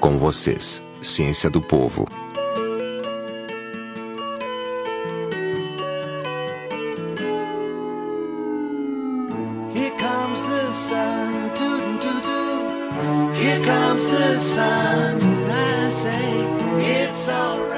Com vocês, Ciência do Povo. Here comes the sun, doo doo doo. Here comes the sun, and I say it's alright.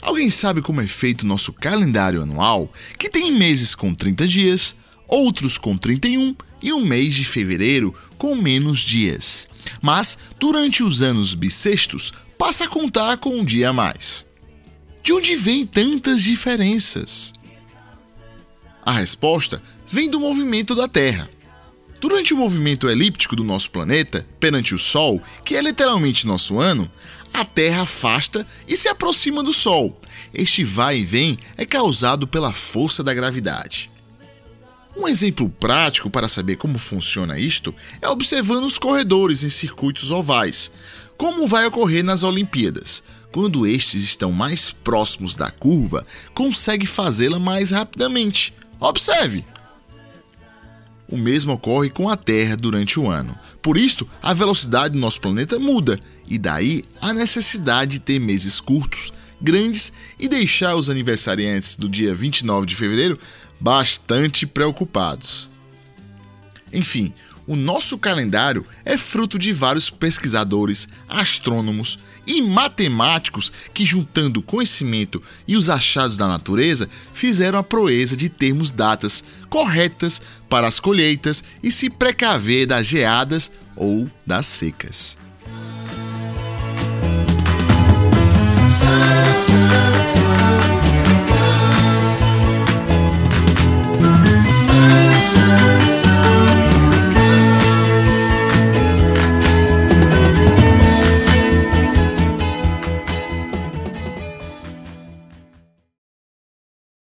Alguém sabe como é feito o nosso calendário anual, que tem meses com 30 dias, outros com 31 e um mês de fevereiro com menos dias. Mas, durante os anos bissextos, passa a contar com um dia a mais. De onde vêm tantas diferenças? A resposta vem do movimento da Terra. Durante o movimento elíptico do nosso planeta, perante o Sol, que é literalmente nosso ano, a Terra afasta e se aproxima do Sol. Este vai e vem é causado pela força da gravidade. Um exemplo prático para saber como funciona isto é observando os corredores em circuitos ovais, como vai ocorrer nas Olimpíadas. Quando estes estão mais próximos da curva, consegue fazê-la mais rapidamente. Observe! O mesmo ocorre com a Terra durante o ano. Por isto, a velocidade do nosso planeta muda, e daí a necessidade de ter meses curtos, grandes e deixar os aniversariantes do dia 29 de fevereiro bastante preocupados. Enfim, o nosso calendário é fruto de vários pesquisadores, astrônomos e matemáticos que, juntando conhecimento e os achados da natureza, fizeram a proeza de termos datas corretas para as colheitas e se precaver das geadas ou das secas.